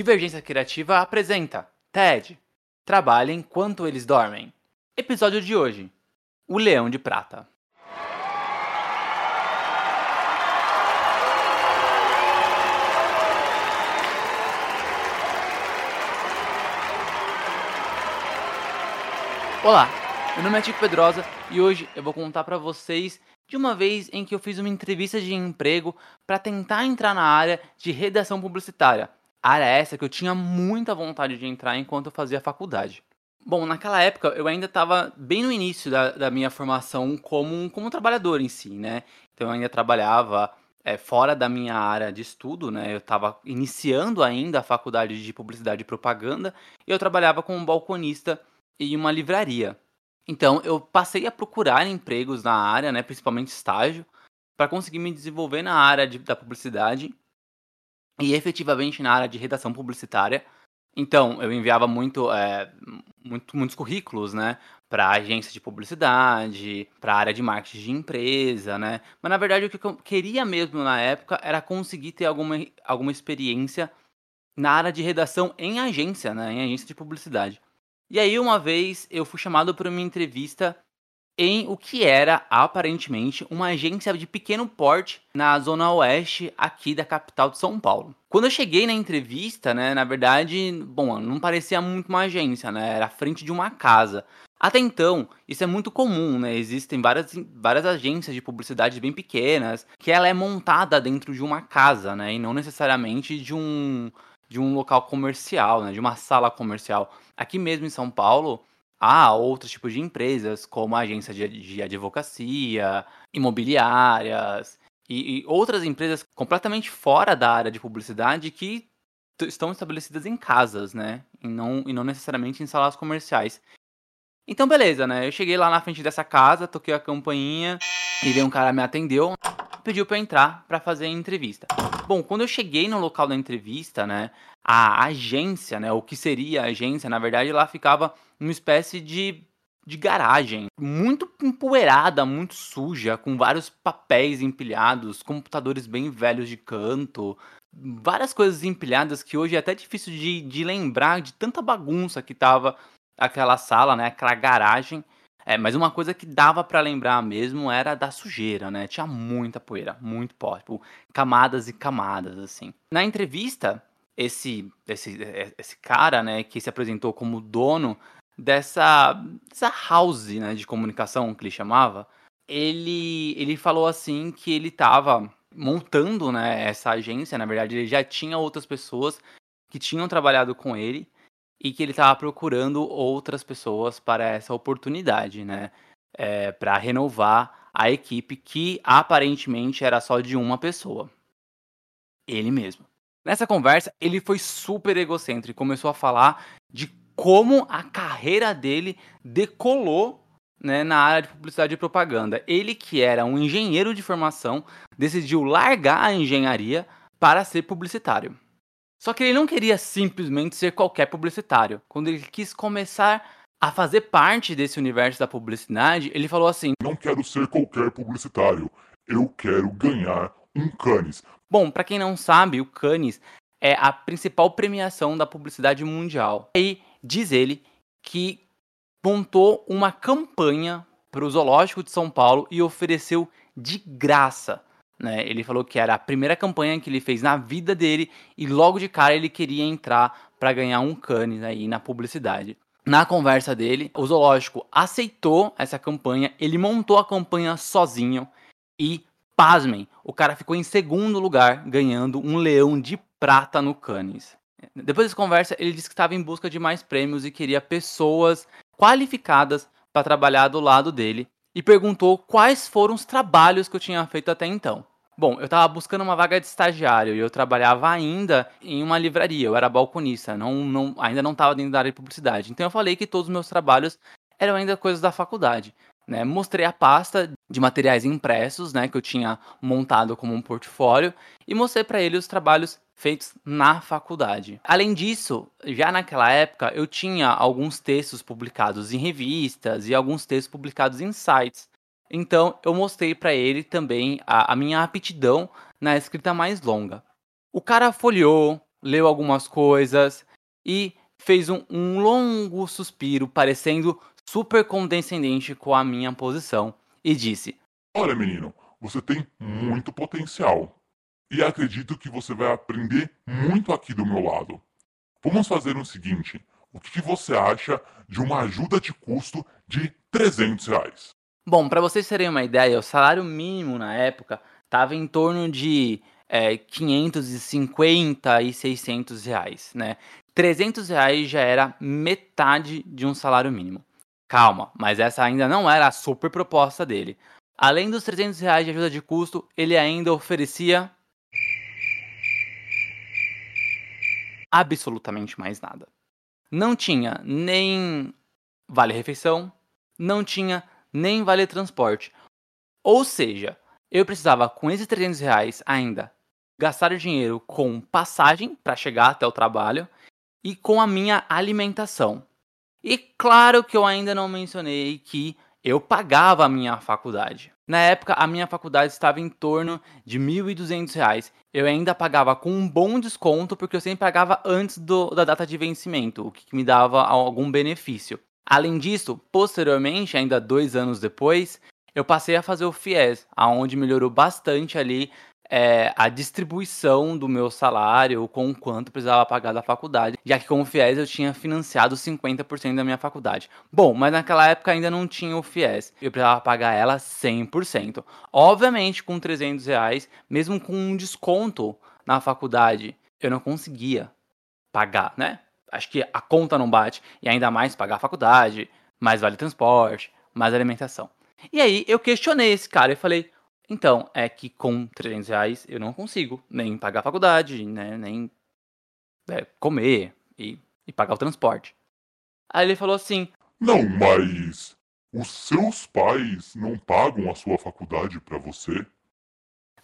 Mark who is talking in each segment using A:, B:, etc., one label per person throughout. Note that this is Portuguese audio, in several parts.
A: Divergência Criativa apresenta TED Trabalha enquanto eles dormem. Episódio de hoje: O Leão de Prata. Olá, meu nome é Tico Pedrosa e hoje eu vou contar para vocês de uma vez em que eu fiz uma entrevista de emprego para tentar entrar na área de redação publicitária Área essa que eu tinha muita vontade de entrar enquanto eu fazia faculdade. Bom, naquela época eu ainda estava bem no início da, da, minha formação como, como trabalhador em si, né? Então eu ainda trabalhava é, fora da minha área de estudo, né? Eu estava iniciando ainda a faculdade de publicidade e propaganda e eu trabalhava como balconista em uma livraria. Então eu passei a procurar empregos na área, né? Principalmente estágio, para conseguir me desenvolver na área de, da publicidade e efetivamente na área de redação publicitária. Então, eu enviava muito, é, muito muitos currículos, né? Para agência de publicidade, para área de marketing de empresa, né? Mas na verdade o que eu queria mesmo na época era conseguir ter alguma, alguma experiência na área de redação em agência, né? Em agência de publicidade. E aí, uma vez, eu fui chamado para uma entrevista em o que era aparentemente uma agência de pequeno porte na zona oeste aqui da capital de São Paulo. Quando eu cheguei na entrevista, né, na verdade, bom, não parecia muito uma agência, né, era a frente de uma casa. Até então, isso é muito comum, né? Existem várias, várias agências de publicidade bem pequenas, que ela é montada dentro de uma casa, né? E não necessariamente de um, de um local comercial, né? De uma sala comercial. Aqui mesmo em São Paulo, há outros tipos de empresas, como a agência de, de advocacia, imobiliárias e, e, outras empresas completamente fora da área de publicidade que estão estabelecidas em casas, né? E não, e não necessariamente em salas comerciais. Então, beleza, né? Eu cheguei lá na frente dessa casa, toquei a campainha e veio um cara me atendeu, pediu para entrar para fazer a entrevista. Bom, quando eu cheguei no local da entrevista, né, a agência, né, o que seria a agência, na verdade, lá ficava uma espécie de, de garagem, muito empoeirada, muito suja, com vários papéis empilhados, computadores bem velhos de canto, várias coisas empilhadas que hoje é até difícil de, de lembrar de tanta bagunça que tava aquela sala, né, aquela garagem. É, mas uma coisa que dava para lembrar mesmo era da sujeira, né? Tinha muita poeira, muito pó, tipo, camadas e camadas, assim. Na entrevista, esse, esse, esse cara, né, que se apresentou como dono dessa, dessa house, né, de comunicação que ele chamava, ele, ele falou assim que ele estava montando, né, essa agência, na verdade ele já tinha outras pessoas que tinham trabalhado com ele e que ele estava procurando outras pessoas para essa oportunidade, né? É, para renovar a equipe que aparentemente era só de uma pessoa. Ele mesmo. Nessa conversa, ele foi super egocêntrico e começou a falar de como a carreira dele decolou né, na área de publicidade e propaganda. Ele, que era um engenheiro de formação, decidiu largar a engenharia para ser publicitário. Só que ele não queria simplesmente ser qualquer publicitário. Quando ele quis começar a fazer parte desse universo da publicidade, ele falou assim:
B: Não quero ser qualquer publicitário, eu quero ganhar um Cannes.
A: Bom, para quem não sabe, o Cannes é a principal premiação da publicidade mundial. Aí diz ele que montou uma campanha para o Zoológico de São Paulo e ofereceu de graça. Né? Ele falou que era a primeira campanha que ele fez na vida dele e logo de cara ele queria entrar para ganhar um cane aí na publicidade. Na conversa dele, o zoológico aceitou essa campanha, ele montou a campanha sozinho e, pasmem, o cara ficou em segundo lugar, ganhando um leão de prata no Cannes. Depois dessa conversa, ele disse que estava em busca de mais prêmios e queria pessoas qualificadas para trabalhar do lado dele e perguntou quais foram os trabalhos que eu tinha feito até então. Bom, eu estava buscando uma vaga de estagiário e eu trabalhava ainda em uma livraria, eu era balconista, não, não, ainda não estava dentro da área de publicidade. Então eu falei que todos os meus trabalhos eram ainda coisas da faculdade. Né? Mostrei a pasta de materiais impressos, né, que eu tinha montado como um portfólio, e mostrei para ele os trabalhos feitos na faculdade. Além disso, já naquela época eu tinha alguns textos publicados em revistas e alguns textos publicados em sites. Então eu mostrei para ele também a, a, minha aptidão na escrita mais longa. O cara folheou, leu algumas coisas e fez um, um longo suspiro, parecendo super condescendente com a minha posição, e disse:
B: Olha, menino, você tem muito potencial. E acredito que você vai aprender muito aqui do meu lado. Vamos fazer o seguinte: o que você acha de uma ajuda de custo de 300 reais?
A: Bom, para vocês terem uma ideia, o salário mínimo na época estava em torno de é, 550 e 600 reais, né? 300 reais já era metade de um salário mínimo. Calma, mas essa ainda não era a super proposta dele. Além dos 300 reais de ajuda de custo, ele ainda oferecia absolutamente mais nada. Não tinha nem vale refeição, não tinha nem vale transporte. Ou seja, eu precisava com esses 300 reais ainda gastar dinheiro com passagem para chegar até o trabalho e com a minha alimentação. E claro que eu ainda não mencionei que eu pagava a minha faculdade. Na época, a minha faculdade estava em torno de R$ 1.200. Eu ainda pagava com um bom desconto, porque eu sempre pagava antes do, da data de vencimento, o que me dava algum benefício. Além disso, posteriormente, ainda dois anos depois, eu passei a fazer o FIES, aonde melhorou bastante ali é, a distribuição do meu salário, com quanto precisava pagar da faculdade, já que com o FIES eu tinha financiado 50% da minha faculdade. Bom, mas naquela época ainda não tinha o FIES, eu precisava pagar ela 100%. Obviamente, com 300 reais, mesmo com um desconto na faculdade, eu não conseguia pagar, né? Acho que a conta não bate, e ainda mais pagar a faculdade, mais vale transporte, mais alimentação. E aí eu questionei esse cara e falei, então, é que com 300 reais eu não consigo nem pagar a faculdade, né, nem é, comer e, e pagar o transporte. Aí ele falou assim:
B: Não, mas os seus pais não pagam a sua faculdade para você?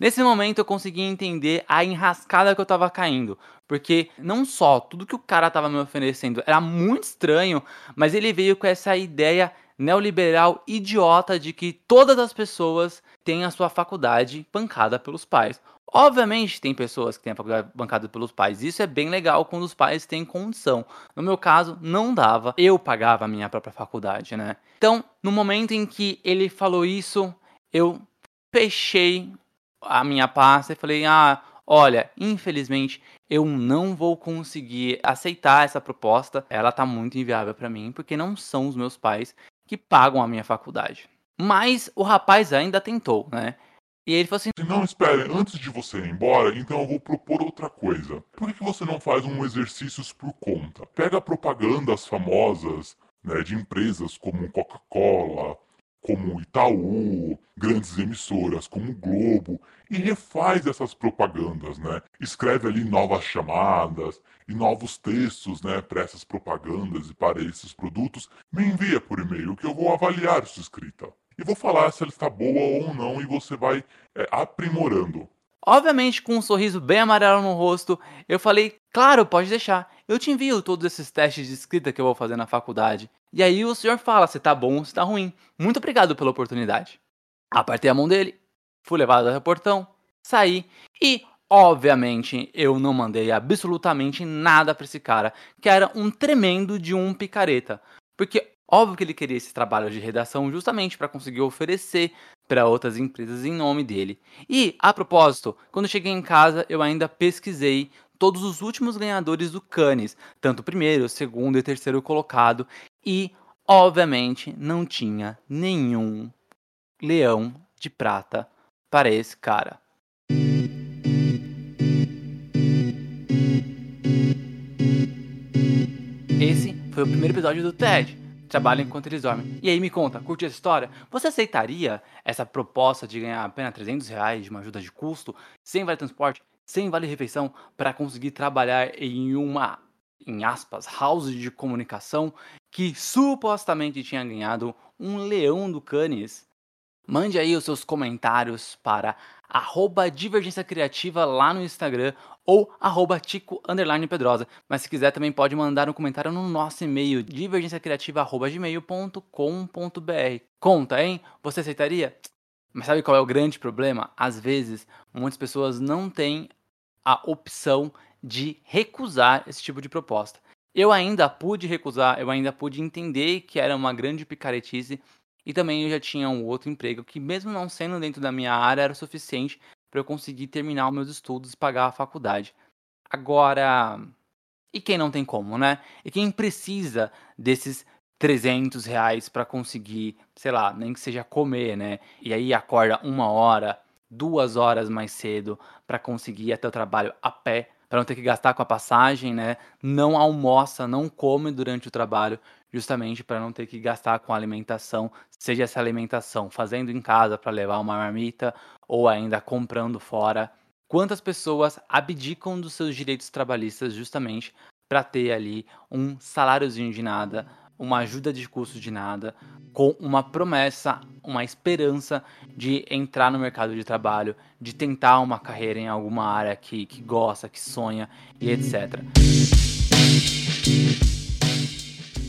A: Nesse momento eu consegui entender a enrascada que eu tava caindo, porque não só tudo que o cara tava me oferecendo era muito estranho, mas ele veio com essa ideia neoliberal idiota de que todas as pessoas têm a sua faculdade bancada pelos pais. Obviamente tem pessoas que têm a faculdade bancada pelos pais. Isso é bem legal quando os pais têm condição. No meu caso, não dava. Eu pagava a minha própria faculdade, né? Então, no momento em que ele falou isso, eu fechei a minha pasta e falei: "Ah, olha, infelizmente eu não vou conseguir aceitar essa proposta. Ela tá muito inviável para mim, porque não são os meus pais que pagam a minha faculdade. Mas o rapaz ainda tentou, né? E ele falou assim:
B: Não, espere, antes de você ir embora, então eu vou propor outra coisa. Por que você não faz um exercícios por conta? Pega propagandas famosas né, de empresas como Coca-Cola, como Itaú, grandes emissoras como Globo, e refaz essas propagandas, né? Escreve ali novas chamadas e novos textos, né, para essas propagandas e para esses produtos. Me envia por e-mail que eu vou avaliar sua escrita. E vou falar se ela está boa ou não e você vai é, aprimorando.
A: Obviamente, com um sorriso bem amarelo no rosto, eu falei: Claro, pode deixar. Eu te envio todos esses testes de escrita que eu vou fazer na faculdade. E aí o senhor fala se tá bom ou se tá ruim. Muito obrigado pela oportunidade. Apertei a mão dele, fui levado até o portão, saí e, Obviamente, eu não mandei absolutamente nada para esse cara, que era um tremendo de um picareta. Porque óbvio que ele queria esse trabalho de redação justamente para conseguir oferecer para outras empresas em nome dele. E, a propósito, quando cheguei em casa, eu ainda pesquisei todos os últimos ganhadores do Cannes, tanto o primeiro, segundo e terceiro colocado, e obviamente não tinha nenhum leão de prata para esse cara. Esse foi o primeiro episódio do TED. Trabalha enquanto eles dormem. E aí me conta, curte essa história? Você aceitaria essa proposta de ganhar apenas 300 reais de uma ajuda de custo, sem vale transporte, sem vale refeição, para conseguir trabalhar em uma, em aspas, house de comunicação que supostamente tinha ganhado um leão do Cannes? Mande aí os seus comentários para arroba Divergência Criativa lá no Instagram ou arroba Tico Pedrosa. Mas se quiser também pode mandar um comentário no nosso e-mail divergenciacriativa.gmail.com.br Conta, hein? Você aceitaria? Mas sabe qual é o grande problema? Às vezes, muitas pessoas não têm a opção de recusar esse tipo de proposta. Eu ainda pude recusar, eu ainda pude entender que era uma grande picaretice e também eu já tinha um outro emprego que, mesmo não sendo dentro da minha área, era suficiente para eu conseguir terminar os meus estudos e pagar a faculdade. Agora, e quem não tem como, né? E quem precisa desses 300 reais para conseguir, sei lá, nem que seja comer, né? E aí acorda uma hora, duas horas mais cedo para conseguir ir até o trabalho a pé, para não ter que gastar com a passagem, né? Não almoça, não come durante o trabalho, justamente para não ter que gastar com alimentação, seja essa alimentação fazendo em casa para levar uma marmita ou ainda comprando fora. Quantas pessoas abdicam dos seus direitos trabalhistas justamente para ter ali um saláriozinho de nada, uma ajuda de custo de nada, com uma promessa, uma esperança de entrar no mercado de trabalho, de tentar uma carreira em alguma área que, que gosta, que sonha e etc.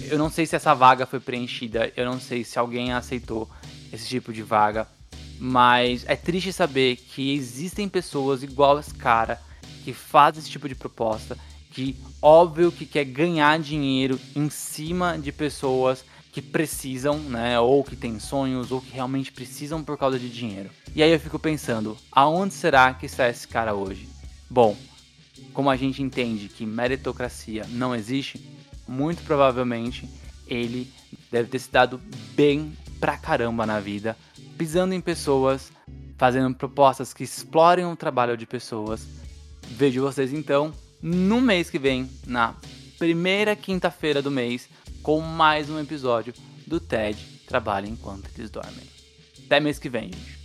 A: Eu não sei se essa vaga foi preenchida, eu não sei se alguém aceitou esse tipo de vaga, mas é triste saber que existem pessoas igual esse cara que fazem esse tipo de proposta, que óbvio que quer ganhar dinheiro em cima de pessoas que precisam, né, ou que têm sonhos, ou que realmente precisam por causa de dinheiro. E aí eu fico pensando, aonde será que está esse cara hoje? Bom, como a gente entende que meritocracia não existe, muito provavelmente ele deve ter se dado bem pra caramba na vida, pisando em pessoas, fazendo propostas que explorem o trabalho de pessoas. Vejo vocês então no mês que vem, na primeira quinta-feira do mês, com mais um episódio do TED Trabalha Enquanto Eles Dormem. Até mês que vem, gente.